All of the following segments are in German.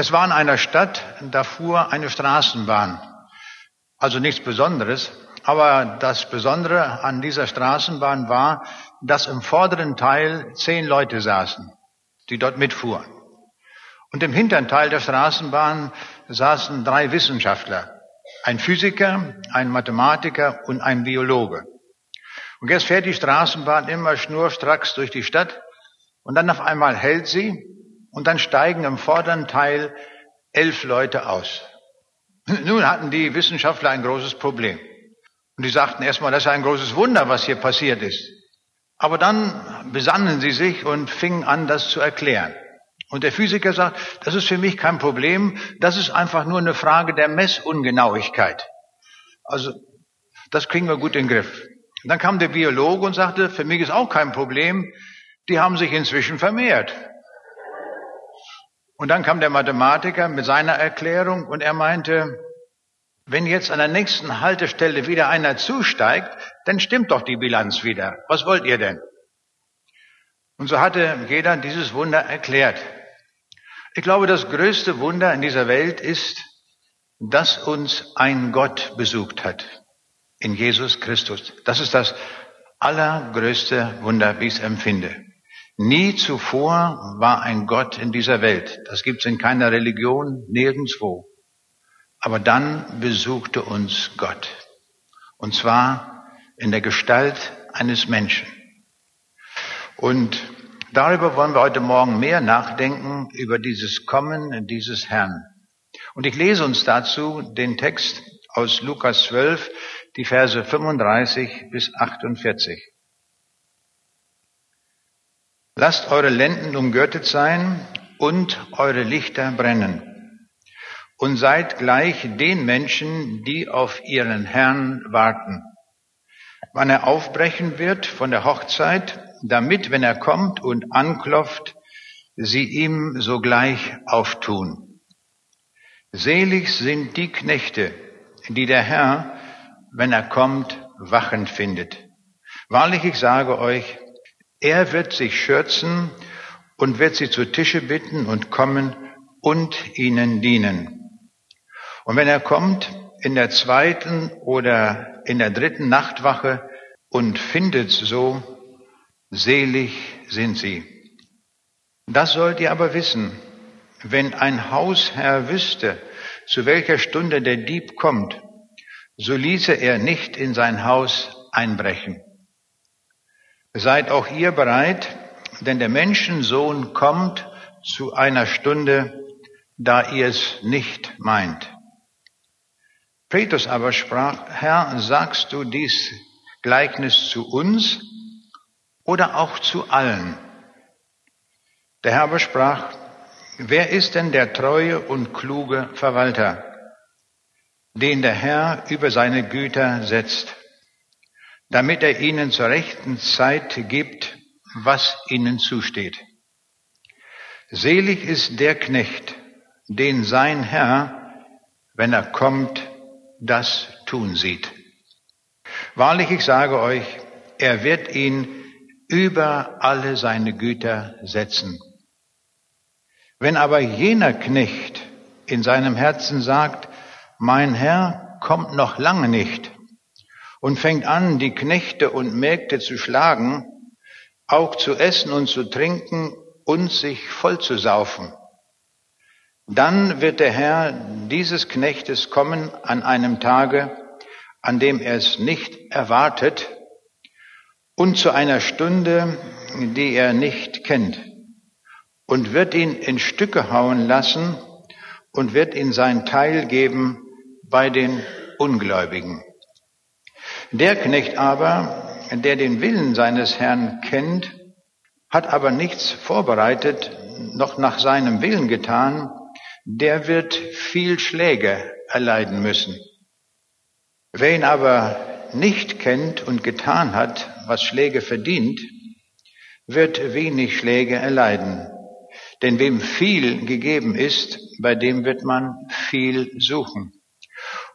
Es war in einer Stadt, da fuhr eine Straßenbahn. Also nichts Besonderes. Aber das Besondere an dieser Straßenbahn war, dass im vorderen Teil zehn Leute saßen, die dort mitfuhren. Und im hinteren Teil der Straßenbahn saßen drei Wissenschaftler. Ein Physiker, ein Mathematiker und ein Biologe. Und jetzt fährt die Straßenbahn immer schnurstracks durch die Stadt und dann auf einmal hält sie und dann steigen im vorderen Teil elf Leute aus. Nun hatten die Wissenschaftler ein großes Problem. Und die sagten erstmal, das ist ein großes Wunder, was hier passiert ist. Aber dann besannen sie sich und fingen an, das zu erklären. Und der Physiker sagt, das ist für mich kein Problem, das ist einfach nur eine Frage der Messungenauigkeit. Also, das kriegen wir gut in den Griff. Und dann kam der Biologe und sagte, für mich ist auch kein Problem, die haben sich inzwischen vermehrt. Und dann kam der Mathematiker mit seiner Erklärung und er meinte, wenn jetzt an der nächsten Haltestelle wieder einer zusteigt, dann stimmt doch die Bilanz wieder. Was wollt ihr denn? Und so hatte jeder dieses Wunder erklärt. Ich glaube, das größte Wunder in dieser Welt ist, dass uns ein Gott besucht hat in Jesus Christus. Das ist das allergrößte Wunder, wie ich es empfinde. Nie zuvor war ein Gott in dieser Welt. Das gibt es in keiner Religion, nirgendwo. Aber dann besuchte uns Gott. Und zwar in der Gestalt eines Menschen. Und darüber wollen wir heute Morgen mehr nachdenken, über dieses Kommen dieses Herrn. Und ich lese uns dazu den Text aus Lukas 12, die Verse 35 bis 48. Lasst eure Lenden umgürtet sein und eure Lichter brennen. Und seid gleich den Menschen, die auf ihren Herrn warten. Wann er aufbrechen wird von der Hochzeit, damit, wenn er kommt und anklopft, sie ihm sogleich auftun. Selig sind die Knechte, die der Herr, wenn er kommt, wachend findet. Wahrlich, ich sage euch, er wird sich schürzen und wird sie zu Tische bitten und kommen und ihnen dienen. Und wenn er kommt in der zweiten oder in der dritten Nachtwache und findet so, selig sind sie. Das sollt ihr aber wissen, wenn ein Hausherr wüsste, zu welcher Stunde der Dieb kommt, so ließe er nicht in sein Haus einbrechen. Seid auch ihr bereit, denn der Menschensohn kommt zu einer Stunde, da ihr es nicht meint. Petrus aber sprach, Herr, sagst du dies Gleichnis zu uns oder auch zu allen? Der Herr aber sprach, wer ist denn der treue und kluge Verwalter, den der Herr über seine Güter setzt? Damit er ihnen zur rechten Zeit gibt, was ihnen zusteht. Selig ist der Knecht, den sein Herr, wenn er kommt, das tun sieht. Wahrlich, ich sage euch, er wird ihn über alle seine Güter setzen. Wenn aber jener Knecht in seinem Herzen sagt, mein Herr kommt noch lange nicht, und fängt an, die Knechte und Mägde zu schlagen, auch zu essen und zu trinken und sich voll zu saufen. Dann wird der Herr dieses Knechtes kommen an einem Tage, an dem er es nicht erwartet und zu einer Stunde, die er nicht kennt, und wird ihn in Stücke hauen lassen und wird ihn sein Teil geben bei den Ungläubigen. Der Knecht aber, der den Willen seines Herrn kennt, hat aber nichts vorbereitet, noch nach seinem Willen getan, der wird viel Schläge erleiden müssen. Wer ihn aber nicht kennt und getan hat, was Schläge verdient, wird wenig Schläge erleiden. Denn wem viel gegeben ist, bei dem wird man viel suchen.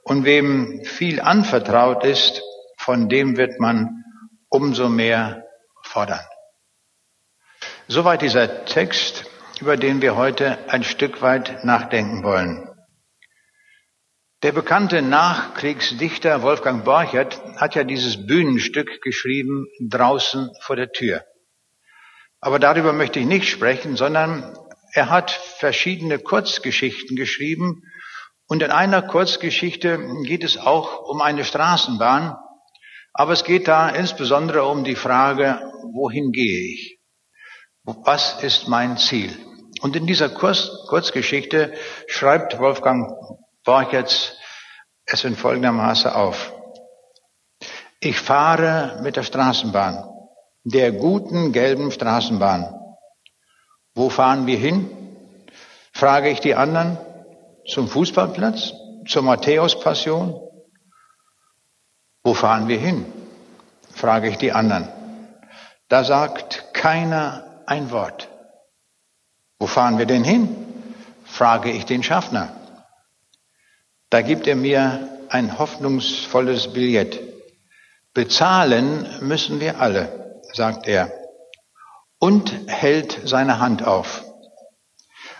Und wem viel anvertraut ist, von dem wird man umso mehr fordern. Soweit dieser Text. über den wir heute ein Stück weit nachdenken wollen. Der bekannte Nachkriegsdichter Wolfgang Borchert hat ja dieses Bühnenstück geschrieben, draußen vor der Tür. Aber darüber möchte ich nicht sprechen, sondern er hat verschiedene Kurzgeschichten geschrieben und in einer Kurzgeschichte geht es auch um eine Straßenbahn, aber es geht da insbesondere um die Frage, wohin gehe ich? Was ist mein Ziel? Und in dieser Kurz Kurzgeschichte schreibt Wolfgang Borchertz es in folgendermaßen auf. Ich fahre mit der Straßenbahn, der guten gelben Straßenbahn. Wo fahren wir hin? Frage ich die anderen. Zum Fußballplatz? Zur Matthäus-Passion? Wo fahren wir hin? Frage ich die anderen. Da sagt keiner ein Wort. Wo fahren wir denn hin? Frage ich den Schaffner. Da gibt er mir ein hoffnungsvolles Billett. Bezahlen müssen wir alle, sagt er, und hält seine Hand auf.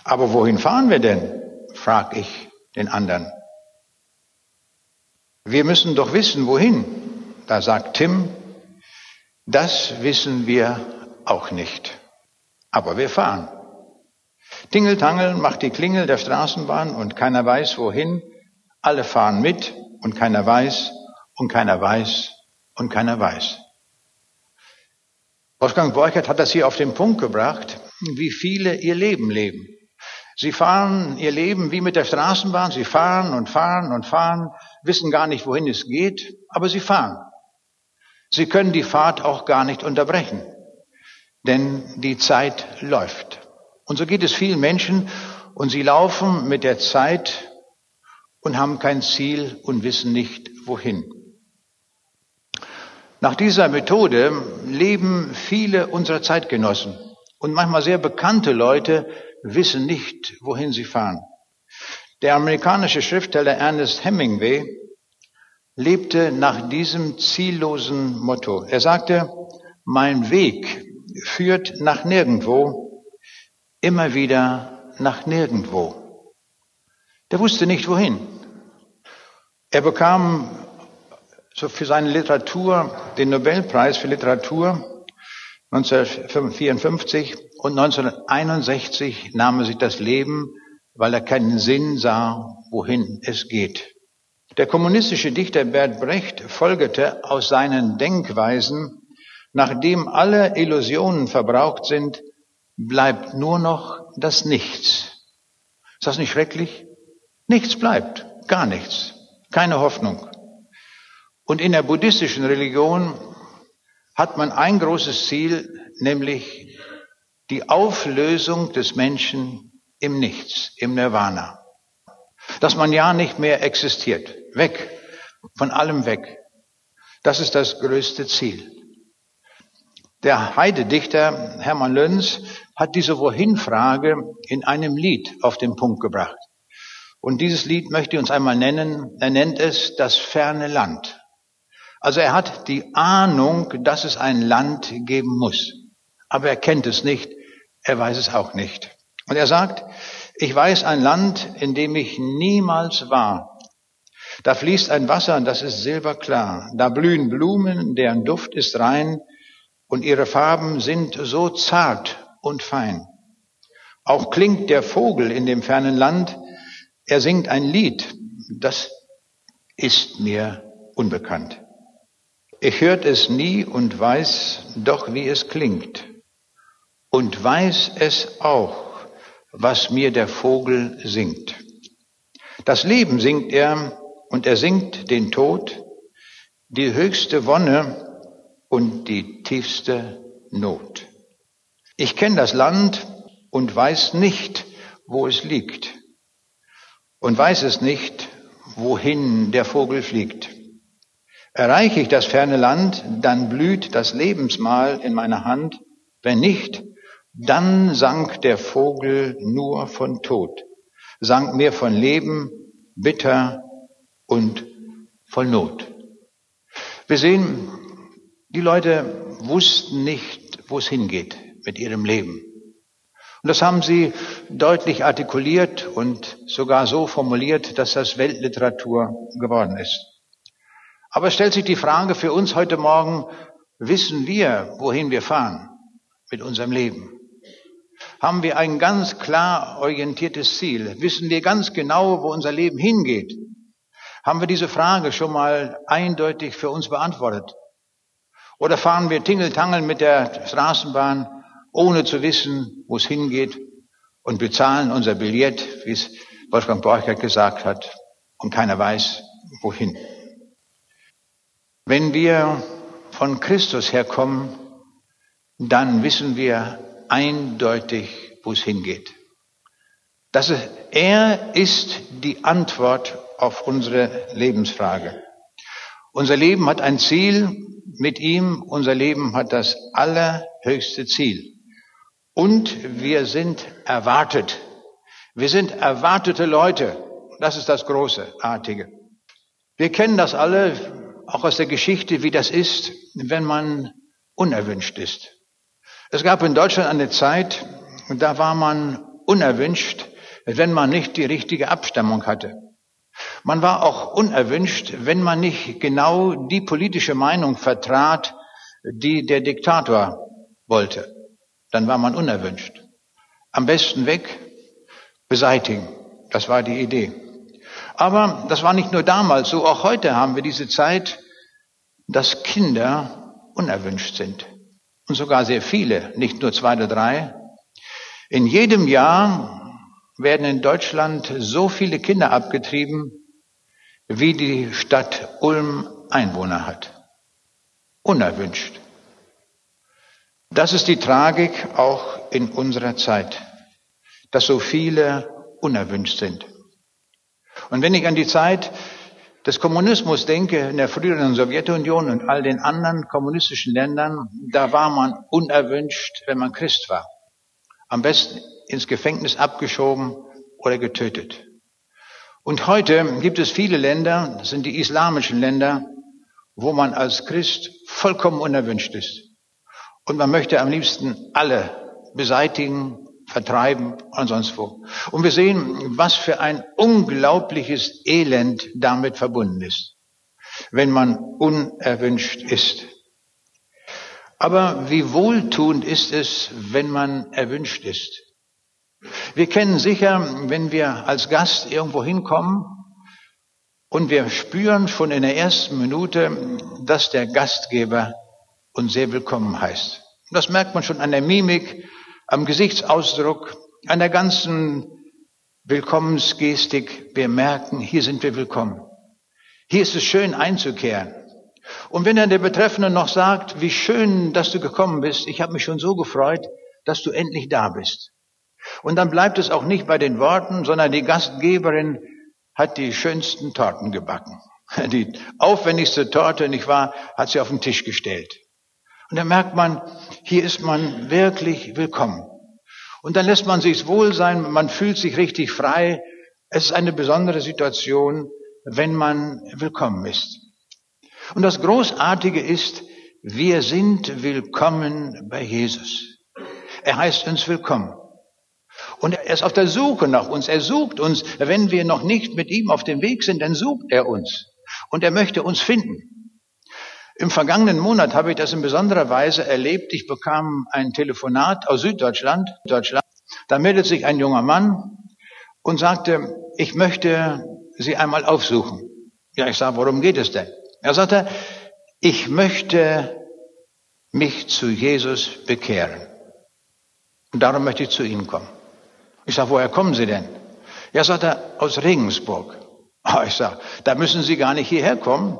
Aber wohin fahren wir denn? frag ich den anderen. Wir müssen doch wissen, wohin. Da sagt Tim, das wissen wir auch nicht. Aber wir fahren. Tingeltangel macht die Klingel der Straßenbahn und keiner weiß wohin. Alle fahren mit und keiner weiß und keiner weiß und keiner weiß. Wolfgang Borchert hat das hier auf den Punkt gebracht, wie viele ihr Leben leben. Sie fahren ihr Leben wie mit der Straßenbahn, sie fahren und fahren und fahren, wissen gar nicht, wohin es geht, aber sie fahren. Sie können die Fahrt auch gar nicht unterbrechen, denn die Zeit läuft. Und so geht es vielen Menschen und sie laufen mit der Zeit und haben kein Ziel und wissen nicht wohin. Nach dieser Methode leben viele unserer Zeitgenossen und manchmal sehr bekannte Leute wissen nicht, wohin sie fahren. Der amerikanische Schriftsteller Ernest Hemingway lebte nach diesem ziellosen Motto. Er sagte, mein Weg führt nach nirgendwo, immer wieder nach nirgendwo. Der wusste nicht wohin. Er bekam so für seine Literatur den Nobelpreis für Literatur 1954 und 1961 nahm er sich das Leben, weil er keinen Sinn sah, wohin es geht. Der kommunistische Dichter Bert Brecht folgerte aus seinen Denkweisen, nachdem alle Illusionen verbraucht sind, bleibt nur noch das Nichts. Ist das nicht schrecklich? Nichts bleibt, gar nichts, keine Hoffnung. Und in der buddhistischen Religion hat man ein großes Ziel, nämlich die Auflösung des Menschen im Nichts, im Nirvana. Dass man ja nicht mehr existiert. Weg. Von allem weg. Das ist das größte Ziel. Der Heidedichter Hermann Löns hat diese Wohin-Frage in einem Lied auf den Punkt gebracht. Und dieses Lied möchte ich uns einmal nennen. Er nennt es das ferne Land. Also er hat die Ahnung, dass es ein Land geben muss. Aber er kennt es nicht. Er weiß es auch nicht. Und er sagt, ich weiß ein Land, in dem ich niemals war. Da fließt ein Wasser, das ist silberklar. Da blühen Blumen, deren Duft ist rein und ihre Farben sind so zart und fein. Auch klingt der Vogel in dem fernen Land, er singt ein Lied, das ist mir unbekannt. Ich hört es nie und weiß doch, wie es klingt. Und weiß es auch, was mir der Vogel singt. Das Leben singt er und er singt den Tod, die höchste Wonne und die tiefste Not. Ich kenne das Land und weiß nicht, wo es liegt und weiß es nicht, wohin der Vogel fliegt. Erreiche ich das ferne Land, dann blüht das Lebensmahl in meiner Hand. Wenn nicht, dann sank der Vogel nur von Tod, sank mir von Leben bitter und voll Not. Wir sehen, die Leute wussten nicht, wo es hingeht mit ihrem Leben. Und das haben sie deutlich artikuliert und sogar so formuliert, dass das Weltliteratur geworden ist. Aber es stellt sich die Frage für uns heute Morgen, wissen wir, wohin wir fahren mit unserem Leben? Haben wir ein ganz klar orientiertes Ziel? Wissen wir ganz genau, wo unser Leben hingeht? Haben wir diese Frage schon mal eindeutig für uns beantwortet? Oder fahren wir Tingeltangel mit der Straßenbahn, ohne zu wissen, wo es hingeht und bezahlen unser Billett, wie es Wolfgang Borchert gesagt hat, und keiner weiß, wohin. Wenn wir von Christus herkommen, dann wissen wir eindeutig, wo es hingeht. Das ist, er ist die Antwort auf unsere Lebensfrage. Unser Leben hat ein Ziel mit ihm, unser Leben hat das allerhöchste Ziel. Und wir sind erwartet. Wir sind erwartete Leute. Das ist das Großartige. Wir kennen das alle, auch aus der Geschichte, wie das ist, wenn man unerwünscht ist. Es gab in Deutschland eine Zeit, da war man unerwünscht, wenn man nicht die richtige Abstammung hatte. Man war auch unerwünscht, wenn man nicht genau die politische Meinung vertrat, die der Diktator wollte. Dann war man unerwünscht. Am besten weg, beseitigen. Das war die Idee. Aber das war nicht nur damals so, auch heute haben wir diese Zeit, dass Kinder unerwünscht sind. Und sogar sehr viele, nicht nur zwei oder drei. In jedem Jahr werden in Deutschland so viele Kinder abgetrieben, wie die Stadt Ulm Einwohner hat. Unerwünscht. Das ist die Tragik auch in unserer Zeit, dass so viele unerwünscht sind. Und wenn ich an die Zeit des Kommunismus denke, in der früheren Sowjetunion und all den anderen kommunistischen Ländern, da war man unerwünscht, wenn man Christ war. Am besten ins Gefängnis abgeschoben oder getötet. Und heute gibt es viele Länder, das sind die islamischen Länder, wo man als Christ vollkommen unerwünscht ist. Und man möchte am liebsten alle beseitigen, vertreiben und sonst wo. Und wir sehen, was für ein unglaubliches Elend damit verbunden ist, wenn man unerwünscht ist. Aber wie wohltuend ist es, wenn man erwünscht ist. Wir kennen sicher, wenn wir als Gast irgendwo hinkommen und wir spüren schon in der ersten Minute, dass der Gastgeber uns sehr willkommen heißt. Das merkt man schon an der Mimik, am Gesichtsausdruck, an der ganzen Willkommensgestik. Wir merken, hier sind wir willkommen. Hier ist es schön einzukehren. Und wenn dann der Betreffende noch sagt, wie schön, dass du gekommen bist, ich habe mich schon so gefreut, dass du endlich da bist. Und dann bleibt es auch nicht bei den Worten, sondern die Gastgeberin hat die schönsten Torten gebacken. Die aufwendigste Torte, nicht wahr, hat sie auf den Tisch gestellt. Und da merkt man, hier ist man wirklich willkommen. Und dann lässt man sich's wohl sein, man fühlt sich richtig frei. Es ist eine besondere Situation, wenn man willkommen ist. Und das Großartige ist, wir sind willkommen bei Jesus. Er heißt uns willkommen. Und er ist auf der Suche nach uns. Er sucht uns. Wenn wir noch nicht mit ihm auf dem Weg sind, dann sucht er uns. Und er möchte uns finden. Im vergangenen Monat habe ich das in besonderer Weise erlebt. Ich bekam ein Telefonat aus Süddeutschland. Deutschland. Da meldet sich ein junger Mann und sagte, ich möchte Sie einmal aufsuchen. Ja, ich sage, worum geht es denn? Er sagte, ich möchte mich zu Jesus bekehren. Und darum möchte ich zu Ihnen kommen. Ich sage, woher kommen Sie denn? Ja, sagt er, aus Regensburg. Ich sage, da müssen Sie gar nicht hierher kommen.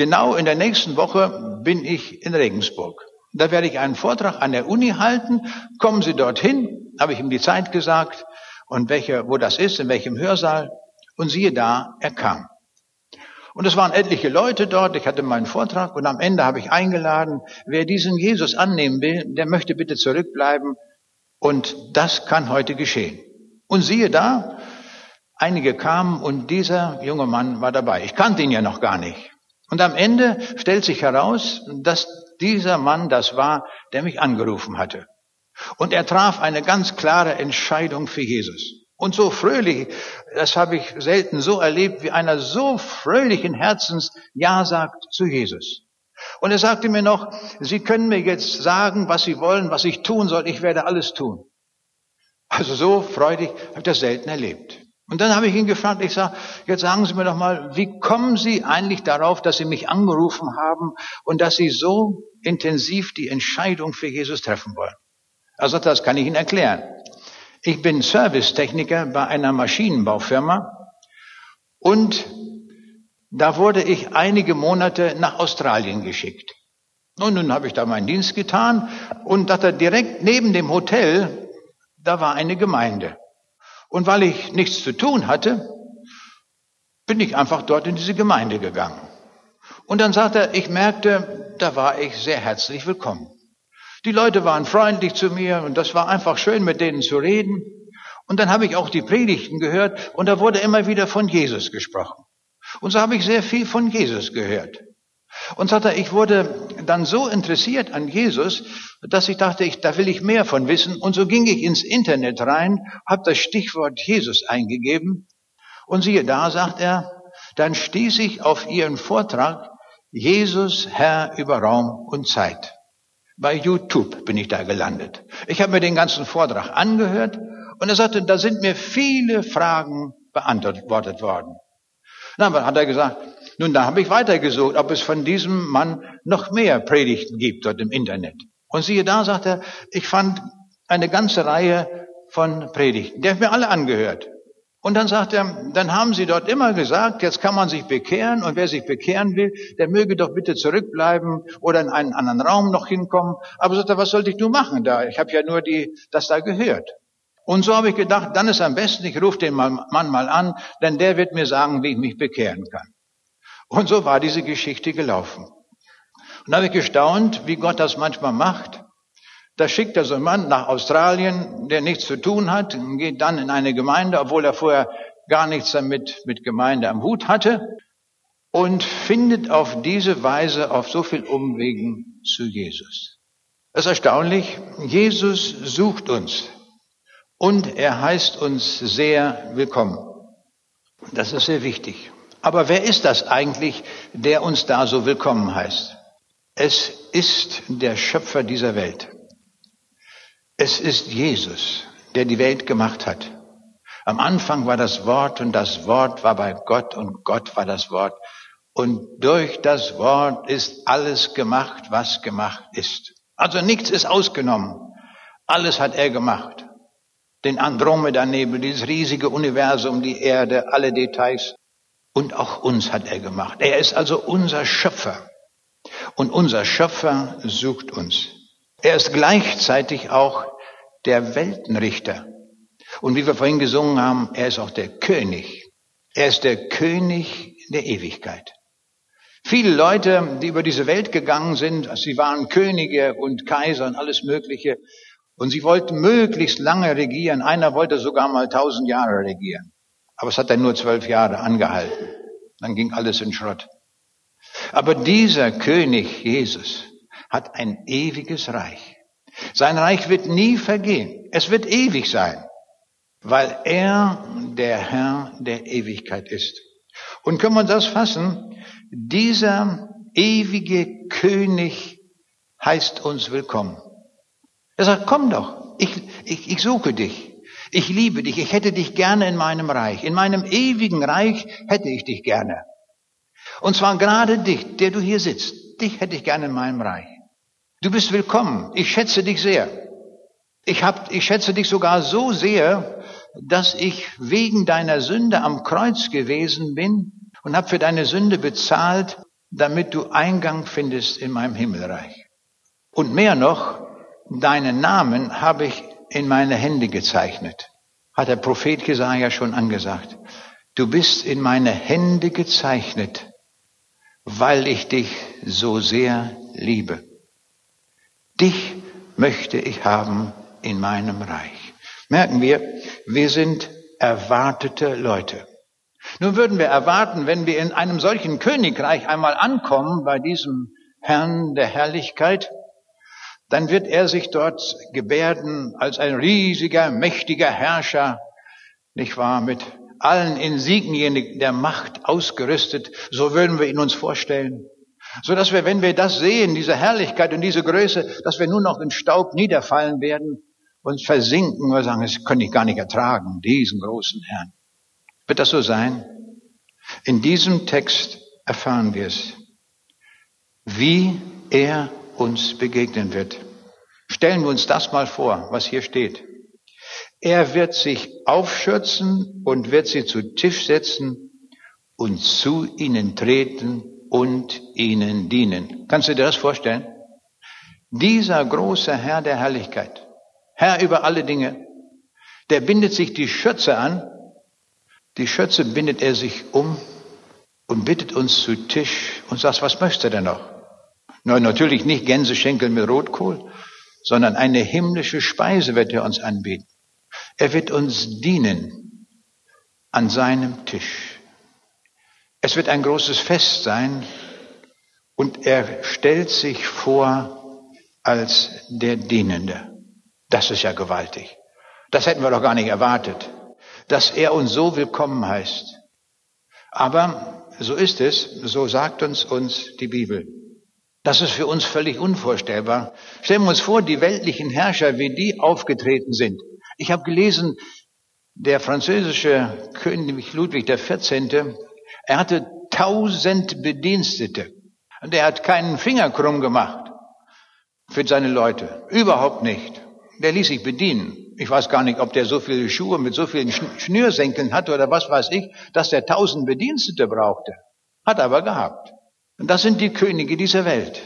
Genau in der nächsten Woche bin ich in Regensburg. Da werde ich einen Vortrag an der Uni halten. Kommen Sie dorthin, habe ich ihm die Zeit gesagt und welche, wo das ist, in welchem Hörsaal. Und siehe da, er kam. Und es waren etliche Leute dort. Ich hatte meinen Vortrag und am Ende habe ich eingeladen, wer diesen Jesus annehmen will, der möchte bitte zurückbleiben und das kann heute geschehen. Und siehe da, einige kamen und dieser junge Mann war dabei. Ich kannte ihn ja noch gar nicht. Und am Ende stellt sich heraus, dass dieser Mann das war, der mich angerufen hatte. Und er traf eine ganz klare Entscheidung für Jesus. Und so fröhlich, das habe ich selten so erlebt, wie einer so fröhlichen Herzens Ja sagt zu Jesus. Und er sagte mir noch, Sie können mir jetzt sagen, was Sie wollen, was ich tun soll, ich werde alles tun. Also so freudig habe ich das selten erlebt. Und dann habe ich ihn gefragt, ich sage, jetzt sagen Sie mir doch mal, wie kommen Sie eigentlich darauf, dass Sie mich angerufen haben und dass Sie so intensiv die Entscheidung für Jesus treffen wollen? Also das kann ich Ihnen erklären. Ich bin Servicetechniker bei einer Maschinenbaufirma und da wurde ich einige Monate nach Australien geschickt. Und nun habe ich da meinen Dienst getan und dachte direkt neben dem Hotel, da war eine Gemeinde. Und weil ich nichts zu tun hatte, bin ich einfach dort in diese Gemeinde gegangen. Und dann sagte er, ich merkte, da war ich sehr herzlich willkommen. Die Leute waren freundlich zu mir und das war einfach schön, mit denen zu reden. Und dann habe ich auch die Predigten gehört und da wurde immer wieder von Jesus gesprochen. Und so habe ich sehr viel von Jesus gehört. Und sagte, ich wurde dann so interessiert an Jesus, dass ich dachte, ich, da will ich mehr von wissen. Und so ging ich ins Internet rein, habe das Stichwort Jesus eingegeben. Und siehe da, sagt er, dann stieß ich auf ihren Vortrag Jesus Herr über Raum und Zeit. Bei YouTube bin ich da gelandet. Ich habe mir den ganzen Vortrag angehört und er sagte, da sind mir viele Fragen beantwortet worden. Dann hat er gesagt, nun, da habe ich weitergesucht, ob es von diesem Mann noch mehr Predigten gibt dort im Internet. Und siehe da, sagt er, ich fand eine ganze Reihe von Predigten. Die habe ich mir alle angehört. Und dann sagt er, dann haben sie dort immer gesagt, jetzt kann man sich bekehren und wer sich bekehren will, der möge doch bitte zurückbleiben oder in einen anderen Raum noch hinkommen. Aber sagt er, was sollte ich nur machen da? Ich habe ja nur die, das da gehört. Und so habe ich gedacht, dann ist am besten, ich rufe den Mann mal an, denn der wird mir sagen, wie ich mich bekehren kann. Und so war diese Geschichte gelaufen. Und da habe ich gestaunt, wie Gott das manchmal macht. Da schickt er so einen Mann nach Australien, der nichts zu tun hat, und geht dann in eine Gemeinde, obwohl er vorher gar nichts damit mit Gemeinde am Hut hatte, und findet auf diese Weise auf so viel Umwegen zu Jesus. Das ist erstaunlich. Jesus sucht uns. Und er heißt uns sehr willkommen. Das ist sehr wichtig. Aber wer ist das eigentlich, der uns da so willkommen heißt? Es ist der Schöpfer dieser Welt. Es ist Jesus, der die Welt gemacht hat. Am Anfang war das Wort und das Wort war bei Gott und Gott war das Wort. Und durch das Wort ist alles gemacht, was gemacht ist. Also nichts ist ausgenommen. Alles hat er gemacht den Andromeda-Nebel, dieses riesige Universum, die Erde, alle Details. Und auch uns hat er gemacht. Er ist also unser Schöpfer. Und unser Schöpfer sucht uns. Er ist gleichzeitig auch der Weltenrichter. Und wie wir vorhin gesungen haben, er ist auch der König. Er ist der König der Ewigkeit. Viele Leute, die über diese Welt gegangen sind, sie waren Könige und Kaiser und alles Mögliche, und sie wollten möglichst lange regieren. Einer wollte sogar mal tausend Jahre regieren. Aber es hat dann nur zwölf Jahre angehalten. Dann ging alles in Schrott. Aber dieser König Jesus hat ein ewiges Reich. Sein Reich wird nie vergehen. Es wird ewig sein, weil er der Herr der Ewigkeit ist. Und können wir das fassen? Dieser ewige König heißt uns willkommen. Er sagt, komm doch, ich, ich, ich suche dich. Ich liebe dich, ich hätte dich gerne in meinem Reich. In meinem ewigen Reich hätte ich dich gerne. Und zwar gerade dich, der du hier sitzt. Dich hätte ich gerne in meinem Reich. Du bist willkommen. Ich schätze dich sehr. Ich, hab, ich schätze dich sogar so sehr, dass ich wegen deiner Sünde am Kreuz gewesen bin und habe für deine Sünde bezahlt, damit du Eingang findest in meinem Himmelreich. Und mehr noch, deinen Namen habe ich in meine Hände gezeichnet. Hat der Prophet Jesaja schon angesagt. Du bist in meine Hände gezeichnet, weil ich dich so sehr liebe. Dich möchte ich haben in meinem Reich. Merken wir, wir sind erwartete Leute. Nun würden wir erwarten, wenn wir in einem solchen Königreich einmal ankommen, bei diesem Herrn der Herrlichkeit, dann wird er sich dort gebärden als ein riesiger, mächtiger Herrscher, nicht wahr, mit allen Insignien der Macht ausgerüstet, so würden wir ihn uns vorstellen. So dass wir, wenn wir das sehen, diese Herrlichkeit und diese Größe, dass wir nur noch in Staub niederfallen werden und versinken und sagen, das könnte ich gar nicht ertragen, diesen großen Herrn. Wird das so sein? In diesem Text erfahren wir es, wie er uns begegnen wird. Stellen wir uns das mal vor, was hier steht. Er wird sich aufschürzen und wird sie zu Tisch setzen und zu ihnen treten und ihnen dienen. Kannst du dir das vorstellen? Dieser große Herr der Herrlichkeit, Herr über alle Dinge, der bindet sich die Schürze an, die Schürze bindet er sich um und bittet uns zu Tisch und sagt, was möchte er denn noch? Nein, natürlich nicht Gänseschenkel mit Rotkohl, sondern eine himmlische Speise wird er uns anbieten. Er wird uns dienen an seinem Tisch. Es wird ein großes Fest sein und er stellt sich vor als der Dienende. Das ist ja gewaltig. Das hätten wir doch gar nicht erwartet, dass er uns so willkommen heißt. Aber so ist es, so sagt uns uns die Bibel. Das ist für uns völlig unvorstellbar. Stellen wir uns vor, die weltlichen Herrscher, wie die aufgetreten sind. Ich habe gelesen, der französische König Ludwig XIV., er hatte tausend Bedienstete. Und er hat keinen Finger krumm gemacht für seine Leute. Überhaupt nicht. Der ließ sich bedienen. Ich weiß gar nicht, ob der so viele Schuhe mit so vielen Schnürsenkeln hatte oder was weiß ich, dass der tausend Bedienstete brauchte. Hat aber gehabt. Und das sind die Könige dieser Welt.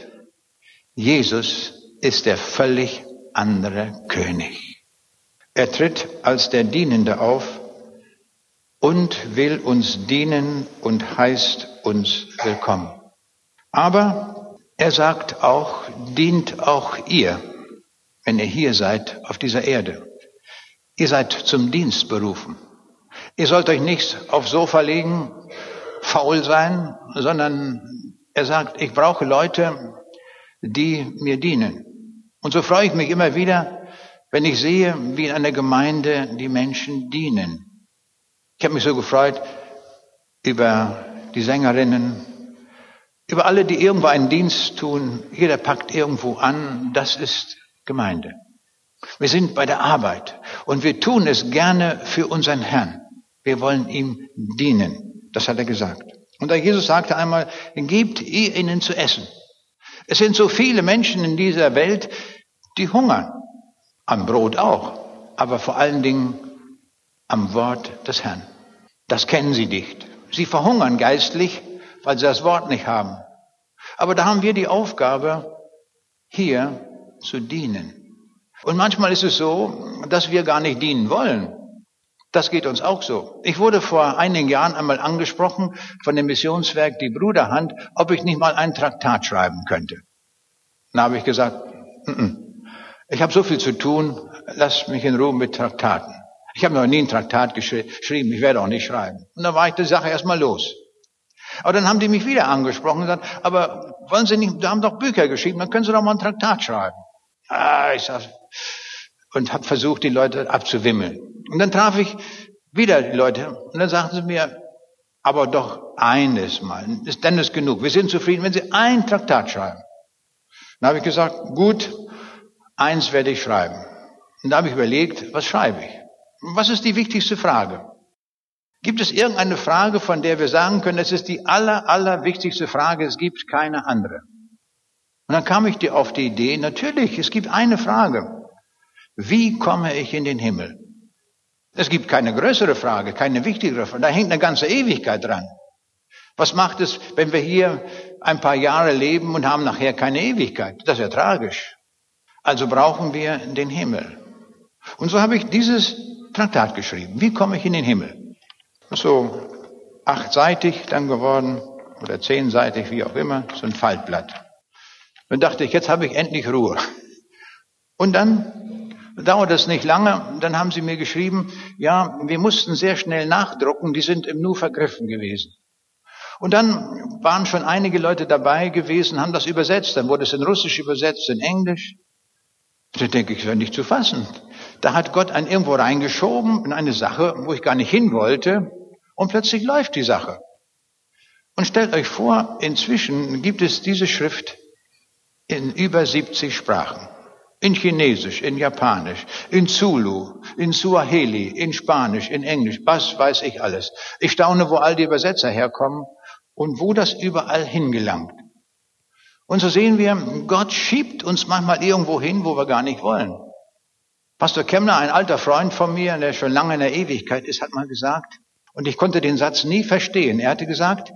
Jesus ist der völlig andere König. Er tritt als der Dienende auf und will uns dienen und heißt uns willkommen. Aber er sagt auch, dient auch ihr, wenn ihr hier seid auf dieser Erde. Ihr seid zum Dienst berufen. Ihr sollt euch nicht aufs Sofa legen, faul sein, sondern er sagt, ich brauche Leute, die mir dienen. Und so freue ich mich immer wieder, wenn ich sehe, wie in einer Gemeinde die Menschen dienen. Ich habe mich so gefreut über die Sängerinnen, über alle, die irgendwo einen Dienst tun. Jeder packt irgendwo an. Das ist Gemeinde. Wir sind bei der Arbeit und wir tun es gerne für unseren Herrn. Wir wollen ihm dienen. Das hat er gesagt. Und da Jesus sagte einmal, gebt ihr ihnen zu essen. Es sind so viele Menschen in dieser Welt, die hungern. Am Brot auch, aber vor allen Dingen am Wort des Herrn. Das kennen sie nicht. Sie verhungern geistlich, weil sie das Wort nicht haben. Aber da haben wir die Aufgabe, hier zu dienen. Und manchmal ist es so, dass wir gar nicht dienen wollen. Das geht uns auch so. Ich wurde vor einigen Jahren einmal angesprochen von dem Missionswerk Die Bruderhand, ob ich nicht mal ein Traktat schreiben könnte. Da habe ich gesagt, N -n, ich habe so viel zu tun, lass mich in Ruhe mit Traktaten. Ich habe noch nie ein Traktat geschrieben, ich werde auch nicht schreiben. Und dann war ich die Sache erstmal los. Aber dann haben die mich wieder angesprochen und gesagt, aber wollen Sie nicht, Sie haben doch Bücher geschrieben, dann können Sie doch mal ein Traktat schreiben. Ah, ich sag, und habe versucht, die Leute abzuwimmeln. Und dann traf ich wieder die Leute und dann sagten sie mir, aber doch eines Mal, ist denn ist genug. Wir sind zufrieden, wenn Sie ein Traktat schreiben. Dann habe ich gesagt, gut, Eins werde ich schreiben. Und da habe ich überlegt, was schreibe ich? Was ist die wichtigste Frage? Gibt es irgendeine Frage, von der wir sagen können, es ist die aller, aller wichtigste Frage, es gibt keine andere? Und dann kam ich dir auf die Idee, natürlich, es gibt eine Frage. Wie komme ich in den Himmel? Es gibt keine größere Frage, keine wichtigere Frage. Da hängt eine ganze Ewigkeit dran. Was macht es, wenn wir hier ein paar Jahre leben und haben nachher keine Ewigkeit? Das ist ja tragisch. Also brauchen wir den Himmel. Und so habe ich dieses Traktat geschrieben. Wie komme ich in den Himmel? So achtseitig dann geworden oder zehnseitig, wie auch immer, so ein Faltblatt. Dann dachte ich, jetzt habe ich endlich Ruhe. Und dann dauert es nicht lange, dann haben sie mir geschrieben, ja, wir mussten sehr schnell nachdrucken, die sind im Nu vergriffen gewesen. Und dann waren schon einige Leute dabei gewesen, haben das übersetzt, dann wurde es in Russisch übersetzt, in Englisch. Da denke ich, ist ja nicht zu fassen. Da hat Gott einen irgendwo reingeschoben in eine Sache, wo ich gar nicht hin wollte, und plötzlich läuft die Sache. Und stellt euch vor, inzwischen gibt es diese Schrift in über 70 Sprachen. In Chinesisch, in Japanisch, in Zulu, in Suaheli, in Spanisch, in Englisch, was weiß ich alles. Ich staune, wo all die Übersetzer herkommen und wo das überall hingelangt. Und so sehen wir, Gott schiebt uns manchmal irgendwo hin, wo wir gar nicht wollen. Pastor Kemner, ein alter Freund von mir, der schon lange in der Ewigkeit ist, hat mal gesagt, und ich konnte den Satz nie verstehen. Er hatte gesagt,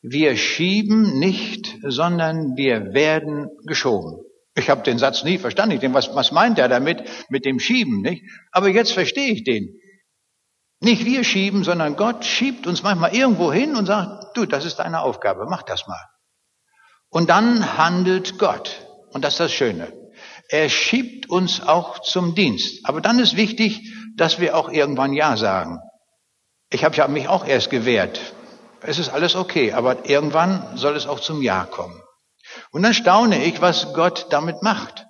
wir schieben nicht, sondern wir werden geschoben. Ich habe den Satz nie verstanden. Ich denke, was, was meint er damit mit dem Schieben, nicht? Aber jetzt verstehe ich den. Nicht wir schieben, sondern Gott schiebt uns manchmal irgendwo hin und sagt, du, das ist deine Aufgabe, mach das mal. Und dann handelt Gott. Und das ist das Schöne. Er schiebt uns auch zum Dienst. Aber dann ist wichtig, dass wir auch irgendwann Ja sagen. Ich habe mich auch erst gewehrt. Es ist alles okay, aber irgendwann soll es auch zum Ja kommen. Und dann staune ich, was Gott damit macht.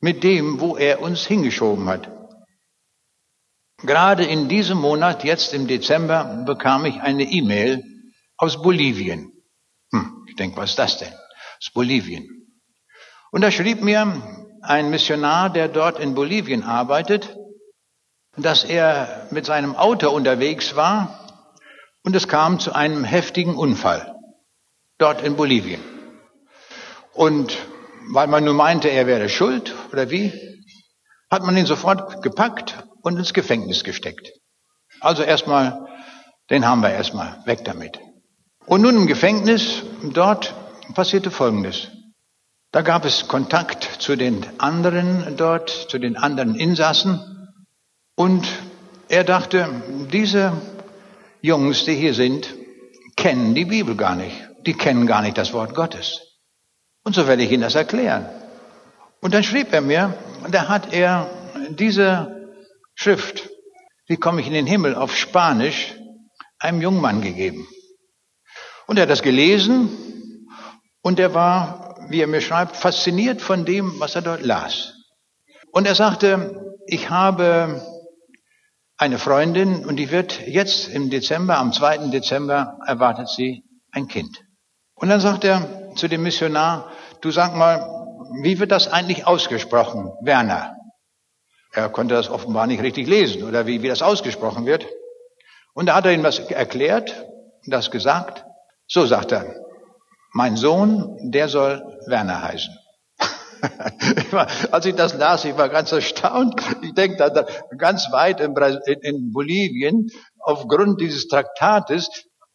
Mit dem, wo er uns hingeschoben hat. Gerade in diesem Monat, jetzt im Dezember, bekam ich eine E-Mail aus Bolivien. Hm, ich denke, was ist das denn? Aus Bolivien. Und da schrieb mir ein Missionar, der dort in Bolivien arbeitet, dass er mit seinem Auto unterwegs war und es kam zu einem heftigen Unfall dort in Bolivien. Und weil man nun meinte, er wäre schuld oder wie, hat man ihn sofort gepackt und ins Gefängnis gesteckt. Also erstmal, den haben wir erstmal weg damit. Und nun im Gefängnis, dort passierte Folgendes. Da gab es Kontakt zu den anderen dort, zu den anderen Insassen. Und er dachte, diese Jungs, die hier sind, kennen die Bibel gar nicht. Die kennen gar nicht das Wort Gottes. Und so werde ich Ihnen das erklären. Und dann schrieb er mir, da hat er diese Schrift, wie komme ich in den Himmel, auf Spanisch einem jungen Mann gegeben. Und er hat das gelesen und er war wie er mir schreibt, fasziniert von dem, was er dort las. Und er sagte, ich habe eine Freundin und die wird jetzt im Dezember, am 2. Dezember erwartet sie ein Kind. Und dann sagt er zu dem Missionar, du sag mal, wie wird das eigentlich ausgesprochen, Werner? Er konnte das offenbar nicht richtig lesen oder wie, wie das ausgesprochen wird. Und da hat er ihm das erklärt, das gesagt. So sagt er, mein Sohn, der soll Werner heißen. ich war, als ich das las, ich war ganz erstaunt. Ich denke, da, ganz weit in, in Bolivien, aufgrund dieses Traktates,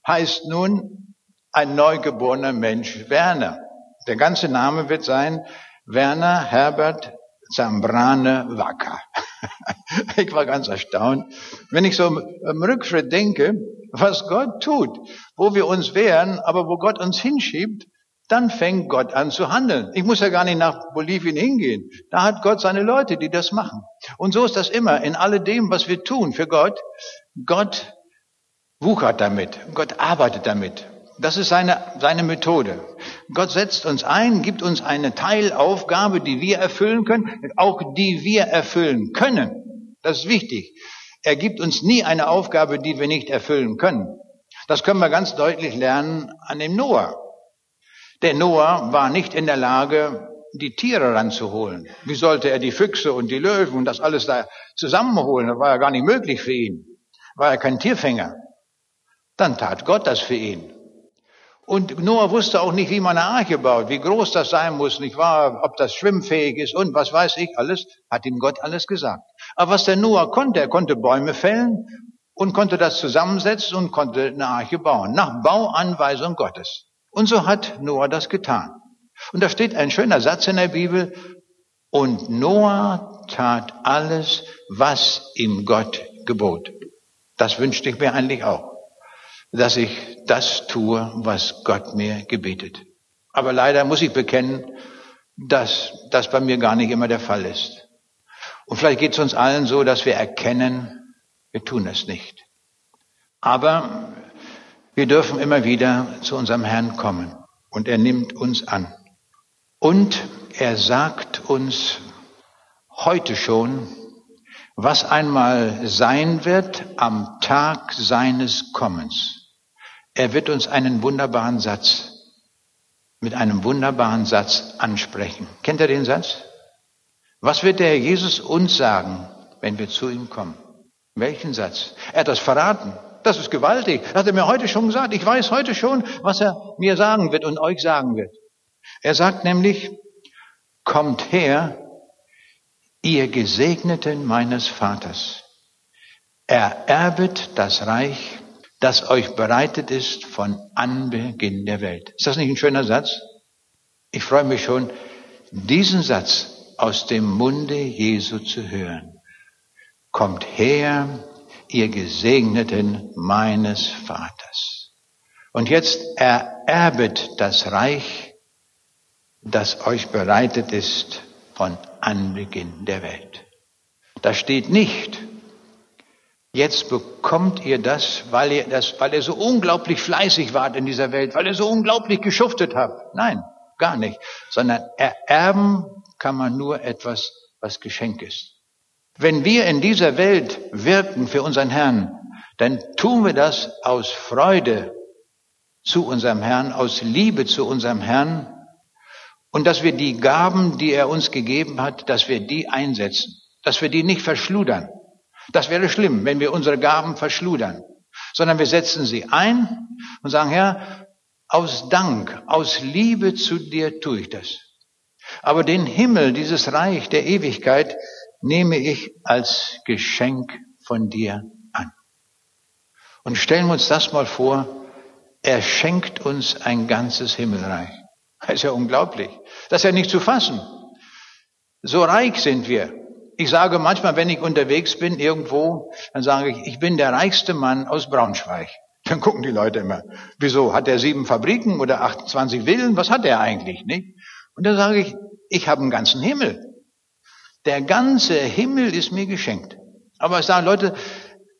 heißt nun ein neugeborener Mensch Werner. Der ganze Name wird sein Werner Herbert Zambrane Wacker. ich war ganz erstaunt. Wenn ich so im Rückschritt denke, was Gott tut, wo wir uns wehren, aber wo Gott uns hinschiebt, dann fängt Gott an zu handeln. Ich muss ja gar nicht nach Bolivien hingehen. Da hat Gott seine Leute, die das machen. Und so ist das immer in alledem, was wir tun für Gott. Gott wuchert damit. Gott arbeitet damit. Das ist seine, seine Methode. Gott setzt uns ein, gibt uns eine Teilaufgabe, die wir erfüllen können, auch die wir erfüllen können. Das ist wichtig. Er gibt uns nie eine Aufgabe, die wir nicht erfüllen können. Das können wir ganz deutlich lernen an dem Noah. Der Noah war nicht in der Lage, die Tiere ranzuholen. Wie sollte er die Füchse und die Löwen und das alles da zusammenholen? Das war ja gar nicht möglich für ihn. War er kein Tierfänger. Dann tat Gott das für ihn. Und Noah wusste auch nicht, wie man eine Arche baut, wie groß das sein muss, nicht wahr, ob das schwimmfähig ist und was weiß ich alles, hat ihm Gott alles gesagt. Aber was der Noah konnte, er konnte Bäume fällen und konnte das zusammensetzen und konnte eine Arche bauen, nach Bauanweisung Gottes. Und so hat Noah das getan. Und da steht ein schöner Satz in der Bibel, und Noah tat alles, was ihm Gott gebot. Das wünschte ich mir eigentlich auch dass ich das tue, was Gott mir gebetet. Aber leider muss ich bekennen, dass das bei mir gar nicht immer der Fall ist. Und vielleicht geht es uns allen so, dass wir erkennen, wir tun es nicht. Aber wir dürfen immer wieder zu unserem Herrn kommen und er nimmt uns an. Und er sagt uns, heute schon, was einmal sein wird am Tag seines Kommens. Er wird uns einen wunderbaren Satz, mit einem wunderbaren Satz ansprechen. Kennt ihr den Satz? Was wird der Herr Jesus uns sagen, wenn wir zu ihm kommen? Welchen Satz? Er hat das verraten. Das ist gewaltig. Das hat er mir heute schon gesagt. Ich weiß heute schon, was er mir sagen wird und euch sagen wird. Er sagt nämlich, kommt her, ihr Gesegneten meines Vaters. Ererbet das Reich, das euch bereitet ist von Anbeginn der Welt. Ist das nicht ein schöner Satz? Ich freue mich schon, diesen Satz aus dem Munde Jesu zu hören. Kommt her, ihr Gesegneten meines Vaters. Und jetzt ererbet das Reich, das euch bereitet ist von Anbeginn der Welt. Da steht nicht, jetzt bekommt ihr das, weil ihr das, weil ihr so unglaublich fleißig wart in dieser Welt, weil ihr so unglaublich geschuftet habt. Nein, gar nicht. Sondern ererben kann man nur etwas, was Geschenk ist. Wenn wir in dieser Welt wirken für unseren Herrn, dann tun wir das aus Freude zu unserem Herrn, aus Liebe zu unserem Herrn und dass wir die Gaben, die er uns gegeben hat, dass wir die einsetzen, dass wir die nicht verschludern. Das wäre schlimm, wenn wir unsere Gaben verschludern, sondern wir setzen sie ein und sagen, Herr, aus Dank, aus Liebe zu dir tue ich das. Aber den Himmel, dieses Reich der Ewigkeit, nehme ich als Geschenk von dir an. Und stellen wir uns das mal vor, er schenkt uns ein ganzes Himmelreich. Das ist ja unglaublich. Das ist ja nicht zu fassen. So reich sind wir. Ich sage manchmal, wenn ich unterwegs bin irgendwo, dann sage ich, ich bin der reichste Mann aus Braunschweig. Dann gucken die Leute immer, wieso, hat er sieben Fabriken oder 28 Villen? Was hat er eigentlich, nicht? Und dann sage ich, ich habe einen ganzen Himmel. Der ganze Himmel ist mir geschenkt. Aber ich sage, Leute,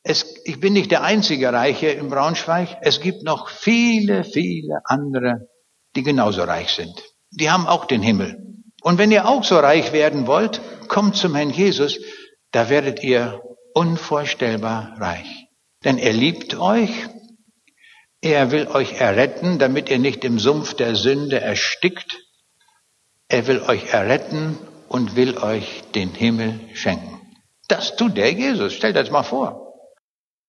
es, ich bin nicht der einzige Reiche in Braunschweig. Es gibt noch viele, viele andere die genauso reich sind. Die haben auch den Himmel. Und wenn ihr auch so reich werden wollt, kommt zum Herrn Jesus, da werdet ihr unvorstellbar reich. Denn er liebt euch, er will euch erretten, damit ihr nicht im Sumpf der Sünde erstickt. Er will euch erretten und will euch den Himmel schenken. Das tut der Jesus. Stellt euch mal vor.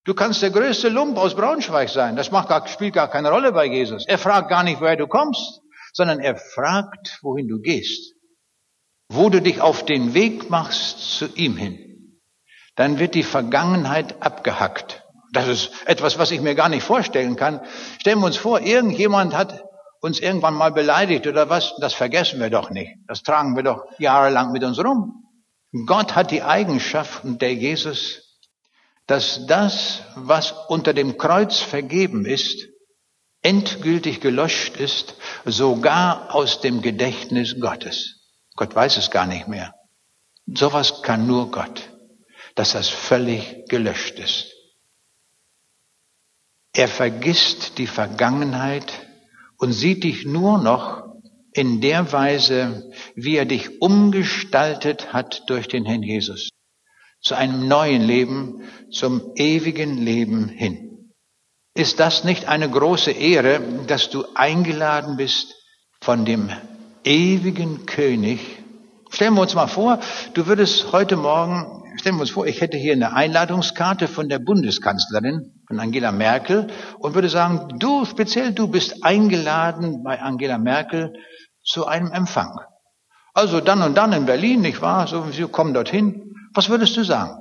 Du kannst der größte Lump aus Braunschweig sein. Das gar, spielt gar keine Rolle bei Jesus. Er fragt gar nicht, woher du kommst, sondern er fragt, wohin du gehst. Wo du dich auf den Weg machst zu ihm hin. Dann wird die Vergangenheit abgehackt. Das ist etwas, was ich mir gar nicht vorstellen kann. Stellen wir uns vor, irgendjemand hat uns irgendwann mal beleidigt oder was. Das vergessen wir doch nicht. Das tragen wir doch jahrelang mit uns rum. Gott hat die Eigenschaften der Jesus dass das, was unter dem Kreuz vergeben ist, endgültig gelöscht ist, sogar aus dem Gedächtnis Gottes. Gott weiß es gar nicht mehr. Sowas kann nur Gott, dass das völlig gelöscht ist. Er vergisst die Vergangenheit und sieht dich nur noch in der Weise, wie er dich umgestaltet hat durch den Herrn Jesus zu einem neuen Leben, zum ewigen Leben hin. Ist das nicht eine große Ehre, dass du eingeladen bist von dem ewigen König? Stellen wir uns mal vor, du würdest heute Morgen, stellen wir uns vor, ich hätte hier eine Einladungskarte von der Bundeskanzlerin, von Angela Merkel, und würde sagen, du, speziell du bist eingeladen bei Angela Merkel zu einem Empfang. Also dann und dann in Berlin, nicht wahr? So, Sie kommen dorthin. Was würdest du sagen?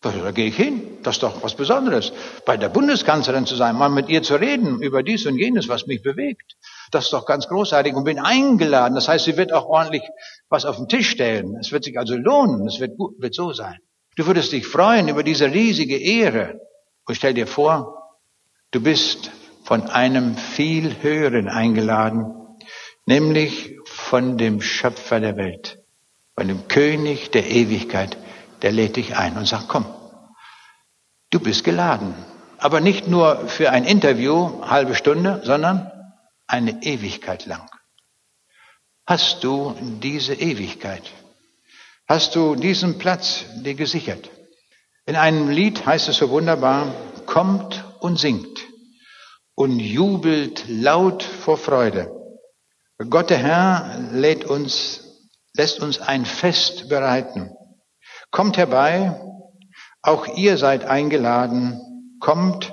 Da gehe ich hin. Das ist doch was Besonderes. Bei der Bundeskanzlerin zu sein, mal mit ihr zu reden über dies und jenes, was mich bewegt. Das ist doch ganz großartig und bin eingeladen. Das heißt, sie wird auch ordentlich was auf den Tisch stellen. Es wird sich also lohnen. Es wird, gut, wird so sein. Du würdest dich freuen über diese riesige Ehre. Und stell dir vor, du bist von einem viel höheren eingeladen, nämlich von dem Schöpfer der Welt von dem König der Ewigkeit, der lädt dich ein und sagt, komm, du bist geladen. Aber nicht nur für ein Interview, halbe Stunde, sondern eine Ewigkeit lang. Hast du diese Ewigkeit? Hast du diesen Platz dir gesichert? In einem Lied heißt es so wunderbar, kommt und singt und jubelt laut vor Freude. Gott der Herr lädt uns, lässt uns ein Fest bereiten. Kommt herbei, auch ihr seid eingeladen, kommt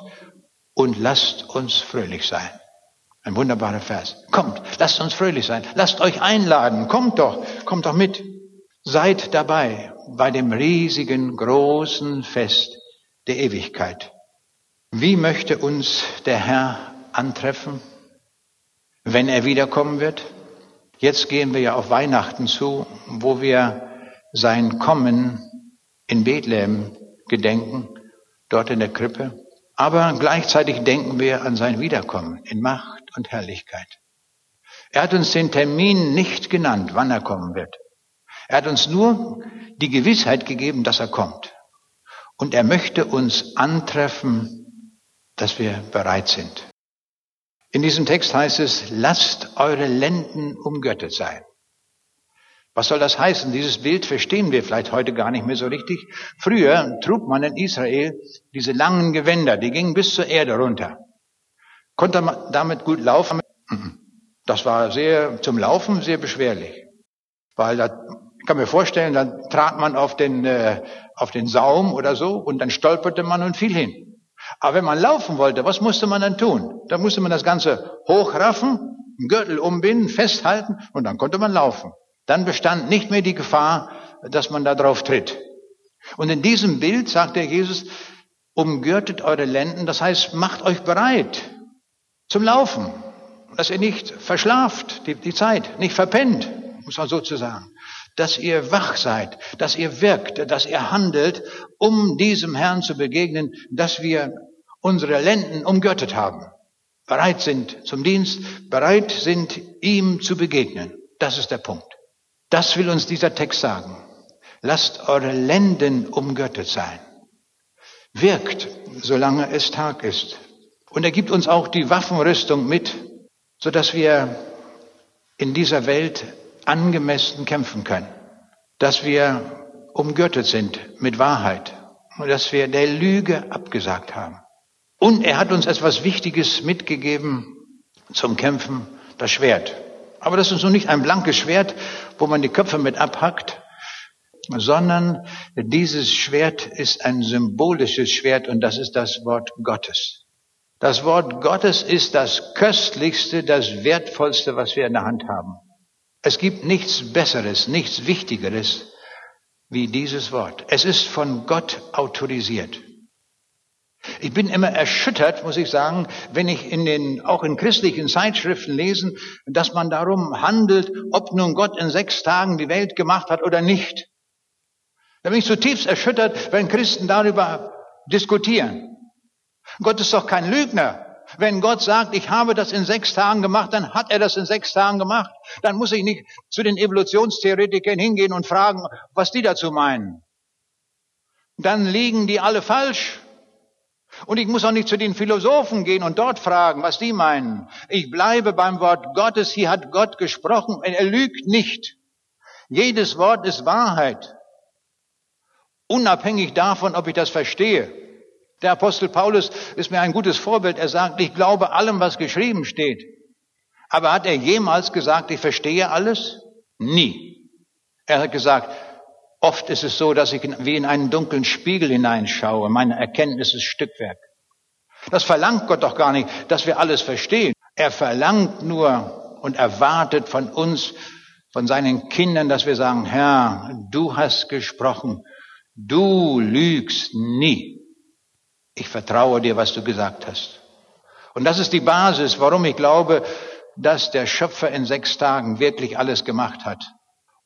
und lasst uns fröhlich sein. Ein wunderbarer Vers. Kommt, lasst uns fröhlich sein. Lasst euch einladen. Kommt doch, kommt doch mit. Seid dabei bei dem riesigen, großen Fest der Ewigkeit. Wie möchte uns der Herr antreffen, wenn er wiederkommen wird? Jetzt gehen wir ja auf Weihnachten zu, wo wir sein Kommen in Bethlehem gedenken, dort in der Krippe. Aber gleichzeitig denken wir an sein Wiederkommen in Macht und Herrlichkeit. Er hat uns den Termin nicht genannt, wann er kommen wird. Er hat uns nur die Gewissheit gegeben, dass er kommt. Und er möchte uns antreffen, dass wir bereit sind. In diesem Text heißt es, lasst eure Lenden umgöttet sein. Was soll das heißen? Dieses Bild verstehen wir vielleicht heute gar nicht mehr so richtig. Früher trug man in Israel diese langen Gewänder, die gingen bis zur Erde runter. Konnte man damit gut laufen? Das war sehr, zum Laufen sehr beschwerlich. Weil da, ich kann mir vorstellen, dann trat man auf den, äh, auf den Saum oder so und dann stolperte man und fiel hin. Aber wenn man laufen wollte, was musste man dann tun? Da musste man das Ganze hochraffen, einen Gürtel umbinden, festhalten und dann konnte man laufen. Dann bestand nicht mehr die Gefahr, dass man da drauf tritt. Und in diesem Bild sagt der Jesus, umgürtet eure Lenden, das heißt, macht euch bereit zum Laufen, dass ihr nicht verschlaft die, die Zeit, nicht verpennt, muss man sozusagen, dass ihr wach seid, dass ihr wirkt, dass ihr handelt, um diesem Herrn zu begegnen, dass wir unsere Lenden umgürtet haben, bereit sind zum Dienst, bereit sind, ihm zu begegnen. Das ist der Punkt. Das will uns dieser Text sagen. Lasst eure Lenden umgürtet sein. Wirkt, solange es Tag ist. Und er gibt uns auch die Waffenrüstung mit, so dass wir in dieser Welt angemessen kämpfen können. Dass wir umgürtet sind mit Wahrheit und dass wir der Lüge abgesagt haben. Und er hat uns etwas Wichtiges mitgegeben zum Kämpfen, das Schwert. Aber das ist nun nicht ein blankes Schwert, wo man die Köpfe mit abhackt, sondern dieses Schwert ist ein symbolisches Schwert und das ist das Wort Gottes. Das Wort Gottes ist das Köstlichste, das Wertvollste, was wir in der Hand haben. Es gibt nichts Besseres, nichts Wichtigeres wie dieses Wort. Es ist von Gott autorisiert. Ich bin immer erschüttert, muss ich sagen, wenn ich in den, auch in christlichen Zeitschriften lesen, dass man darum handelt, ob nun Gott in sechs Tagen die Welt gemacht hat oder nicht. Da bin ich zutiefst erschüttert, wenn Christen darüber diskutieren. Gott ist doch kein Lügner. Wenn Gott sagt, ich habe das in sechs Tagen gemacht, dann hat er das in sechs Tagen gemacht. Dann muss ich nicht zu den Evolutionstheoretikern hingehen und fragen, was die dazu meinen. Dann liegen die alle falsch. Und ich muss auch nicht zu den Philosophen gehen und dort fragen, was die meinen. Ich bleibe beim Wort Gottes. Hier hat Gott gesprochen. Er lügt nicht. Jedes Wort ist Wahrheit. Unabhängig davon, ob ich das verstehe. Der Apostel Paulus ist mir ein gutes Vorbild. Er sagt, ich glaube allem, was geschrieben steht. Aber hat er jemals gesagt, ich verstehe alles? Nie. Er hat gesagt, Oft ist es so, dass ich wie in einen dunklen Spiegel hineinschaue. Meine Erkenntnis ist Stückwerk. Das verlangt Gott doch gar nicht, dass wir alles verstehen. Er verlangt nur und erwartet von uns, von seinen Kindern, dass wir sagen, Herr, du hast gesprochen, du lügst nie. Ich vertraue dir, was du gesagt hast. Und das ist die Basis, warum ich glaube, dass der Schöpfer in sechs Tagen wirklich alles gemacht hat.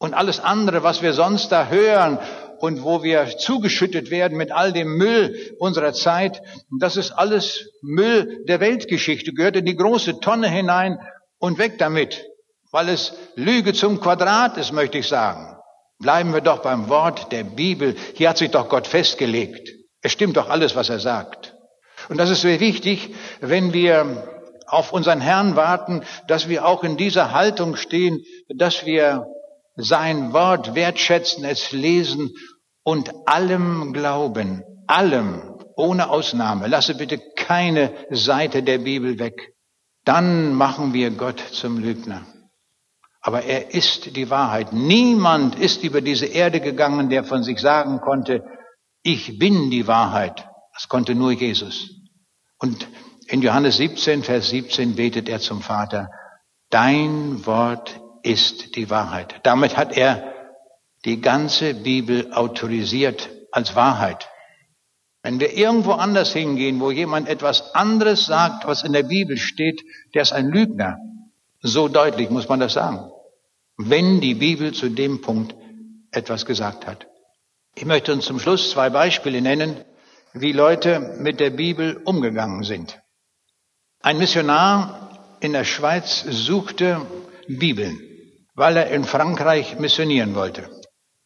Und alles andere, was wir sonst da hören und wo wir zugeschüttet werden mit all dem Müll unserer Zeit, das ist alles Müll der Weltgeschichte, gehört in die große Tonne hinein und weg damit, weil es Lüge zum Quadrat ist, möchte ich sagen. Bleiben wir doch beim Wort der Bibel. Hier hat sich doch Gott festgelegt. Es stimmt doch alles, was er sagt. Und das ist sehr wichtig, wenn wir auf unseren Herrn warten, dass wir auch in dieser Haltung stehen, dass wir sein Wort wertschätzen, es lesen und allem glauben, allem, ohne Ausnahme. Lasse bitte keine Seite der Bibel weg. Dann machen wir Gott zum Lügner. Aber er ist die Wahrheit. Niemand ist über diese Erde gegangen, der von sich sagen konnte, ich bin die Wahrheit. Das konnte nur Jesus. Und in Johannes 17, Vers 17 betet er zum Vater, dein Wort ist die Wahrheit. Damit hat er die ganze Bibel autorisiert als Wahrheit. Wenn wir irgendwo anders hingehen, wo jemand etwas anderes sagt, was in der Bibel steht, der ist ein Lügner. So deutlich muss man das sagen. Wenn die Bibel zu dem Punkt etwas gesagt hat. Ich möchte uns zum Schluss zwei Beispiele nennen, wie Leute mit der Bibel umgegangen sind. Ein Missionar in der Schweiz suchte Bibeln, weil er in Frankreich missionieren wollte.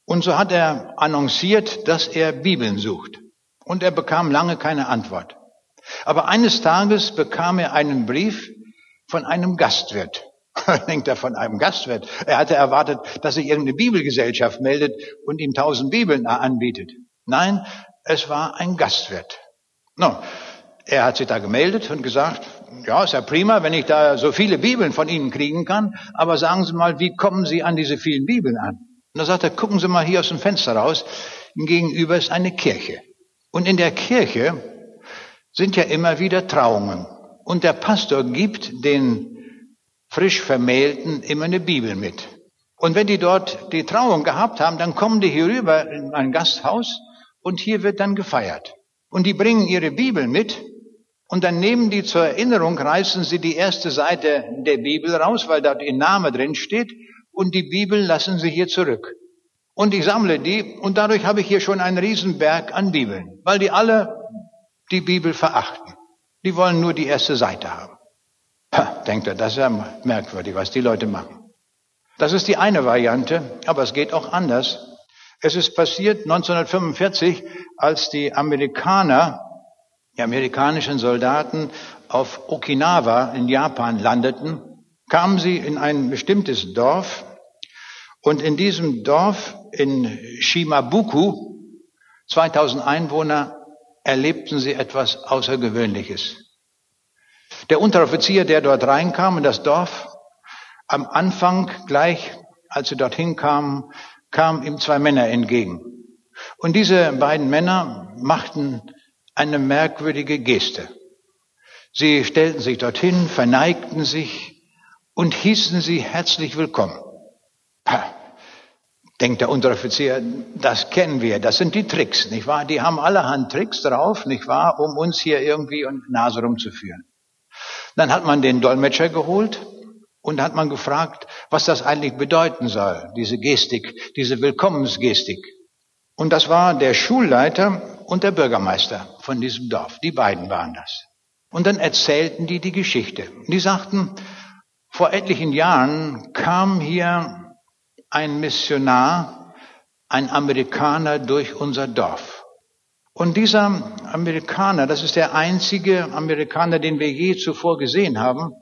Und so hat er annonciert, dass er Bibeln sucht. Und er bekam lange keine Antwort. Aber eines Tages bekam er einen Brief von einem Gastwirt. Denkt er von einem Gastwirt. Er hatte erwartet, dass sich irgendeine Bibelgesellschaft meldet und ihm tausend Bibeln anbietet. Nein, es war ein Gastwirt. No, er hat sich da gemeldet und gesagt, ja, ist ja prima, wenn ich da so viele Bibeln von Ihnen kriegen kann, aber sagen Sie mal, wie kommen Sie an diese vielen Bibeln an? Und da sagt er, gucken Sie mal hier aus dem Fenster raus, gegenüber ist eine Kirche. Und in der Kirche sind ja immer wieder Trauungen. Und der Pastor gibt den frisch Vermählten immer eine Bibel mit. Und wenn die dort die Trauung gehabt haben, dann kommen die hier rüber in ein Gasthaus und hier wird dann gefeiert. Und die bringen ihre Bibel mit und dann nehmen die zur Erinnerung, reißen sie die erste Seite der Bibel raus, weil dort ihr Name drin steht und die Bibel lassen sie hier zurück. Und ich sammle die und dadurch habe ich hier schon einen Riesenberg an Bibeln, weil die alle die Bibel verachten. Die wollen nur die erste Seite haben. Ha, denkt er, das ist ja merkwürdig, was die Leute machen. Das ist die eine Variante, aber es geht auch anders. Es ist passiert 1945, als die Amerikaner, die amerikanischen Soldaten auf Okinawa in Japan landeten, kamen sie in ein bestimmtes Dorf und in diesem Dorf in Shimabuku, 2000 Einwohner, erlebten sie etwas Außergewöhnliches. Der Unteroffizier, der dort reinkam in das Dorf, am Anfang gleich, als sie dorthin kamen, kamen ihm zwei Männer entgegen. Und diese beiden Männer machten eine merkwürdige Geste. Sie stellten sich dorthin, verneigten sich und hießen sie herzlich willkommen. Ha, denkt der Unteroffizier, das kennen wir, das sind die Tricks, nicht wahr? Die haben allerhand Tricks drauf, nicht wahr, um uns hier irgendwie und Nase rumzuführen. Dann hat man den Dolmetscher geholt und hat man gefragt, was das eigentlich bedeuten soll, diese Gestik, diese Willkommensgestik. Und das war der Schulleiter und der Bürgermeister von diesem Dorf. Die beiden waren das. Und dann erzählten die die Geschichte. Die sagten, vor etlichen Jahren kam hier ein Missionar, ein Amerikaner durch unser Dorf. Und dieser Amerikaner, das ist der einzige Amerikaner, den wir je zuvor gesehen haben,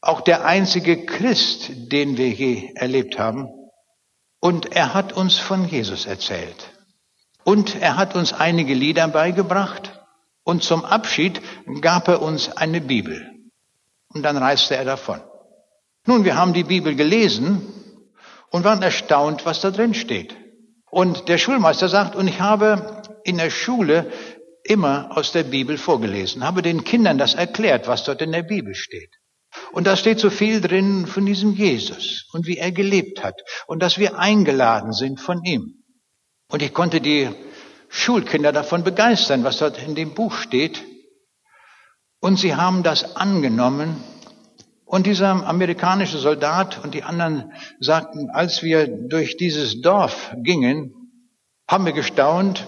auch der einzige Christ, den wir je erlebt haben. Und er hat uns von Jesus erzählt. Und er hat uns einige Lieder beigebracht. Und zum Abschied gab er uns eine Bibel. Und dann reiste er davon. Nun, wir haben die Bibel gelesen und waren erstaunt, was da drin steht. Und der Schulmeister sagt, und ich habe in der Schule immer aus der Bibel vorgelesen, habe den Kindern das erklärt, was dort in der Bibel steht. Und da steht so viel drin von diesem Jesus und wie er gelebt hat und dass wir eingeladen sind von ihm. Und ich konnte die Schulkinder davon begeistern, was dort in dem Buch steht. Und sie haben das angenommen. Und dieser amerikanische Soldat und die anderen sagten, als wir durch dieses Dorf gingen, haben wir gestaunt,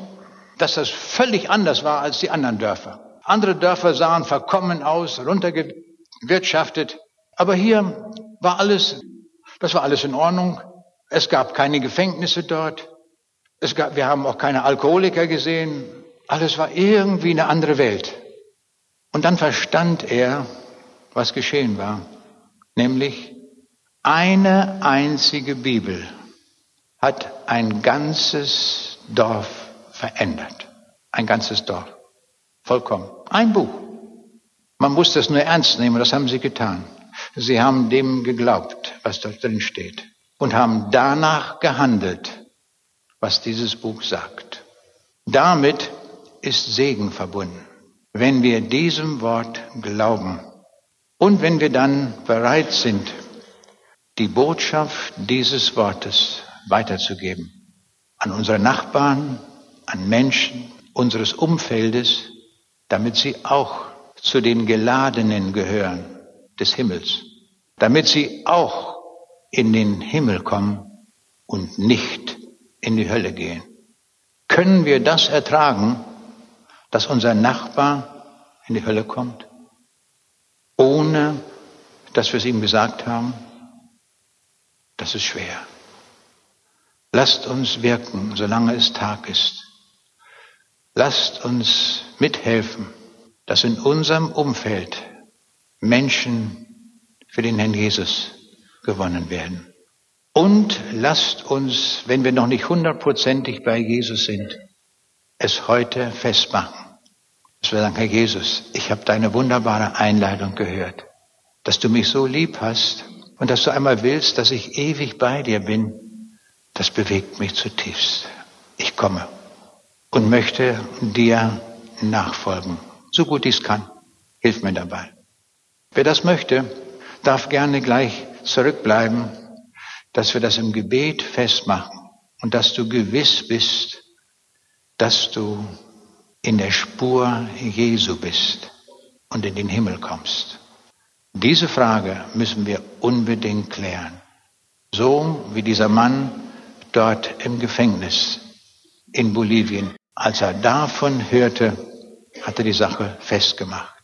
dass das völlig anders war als die anderen Dörfer. Andere Dörfer sahen verkommen aus, runterge wirtschaftet. Aber hier war alles, das war alles in Ordnung. Es gab keine Gefängnisse dort. Gab, wir haben auch keine Alkoholiker gesehen. Alles war irgendwie eine andere Welt. Und dann verstand er, was geschehen war. Nämlich eine einzige Bibel hat ein ganzes Dorf verändert. Ein ganzes Dorf. Vollkommen. Ein Buch. Man muss das nur ernst nehmen, das haben sie getan. Sie haben dem geglaubt, was dort drin steht und haben danach gehandelt, was dieses Buch sagt. Damit ist Segen verbunden, wenn wir diesem Wort glauben und wenn wir dann bereit sind, die Botschaft dieses Wortes weiterzugeben an unsere Nachbarn, an Menschen unseres Umfeldes, damit sie auch zu den Geladenen gehören des Himmels, damit sie auch in den Himmel kommen und nicht in die Hölle gehen. Können wir das ertragen, dass unser Nachbar in die Hölle kommt, ohne dass wir es ihm gesagt haben? Das ist schwer. Lasst uns wirken, solange es Tag ist. Lasst uns mithelfen, dass in unserem Umfeld Menschen für den Herrn Jesus gewonnen werden. Und lasst uns, wenn wir noch nicht hundertprozentig bei Jesus sind, es heute festmachen. Dass wir sagen, Herr Jesus, ich habe deine wunderbare Einladung gehört, dass du mich so lieb hast und dass du einmal willst, dass ich ewig bei dir bin. Das bewegt mich zutiefst. Ich komme und möchte dir nachfolgen, so gut ich es kann. Hilf mir dabei. Wer das möchte, darf gerne gleich zurückbleiben, dass wir das im Gebet festmachen und dass du gewiss bist, dass du in der Spur Jesu bist und in den Himmel kommst. Diese Frage müssen wir unbedingt klären. So wie dieser Mann dort im Gefängnis in Bolivien, als er davon hörte, hat er die Sache festgemacht.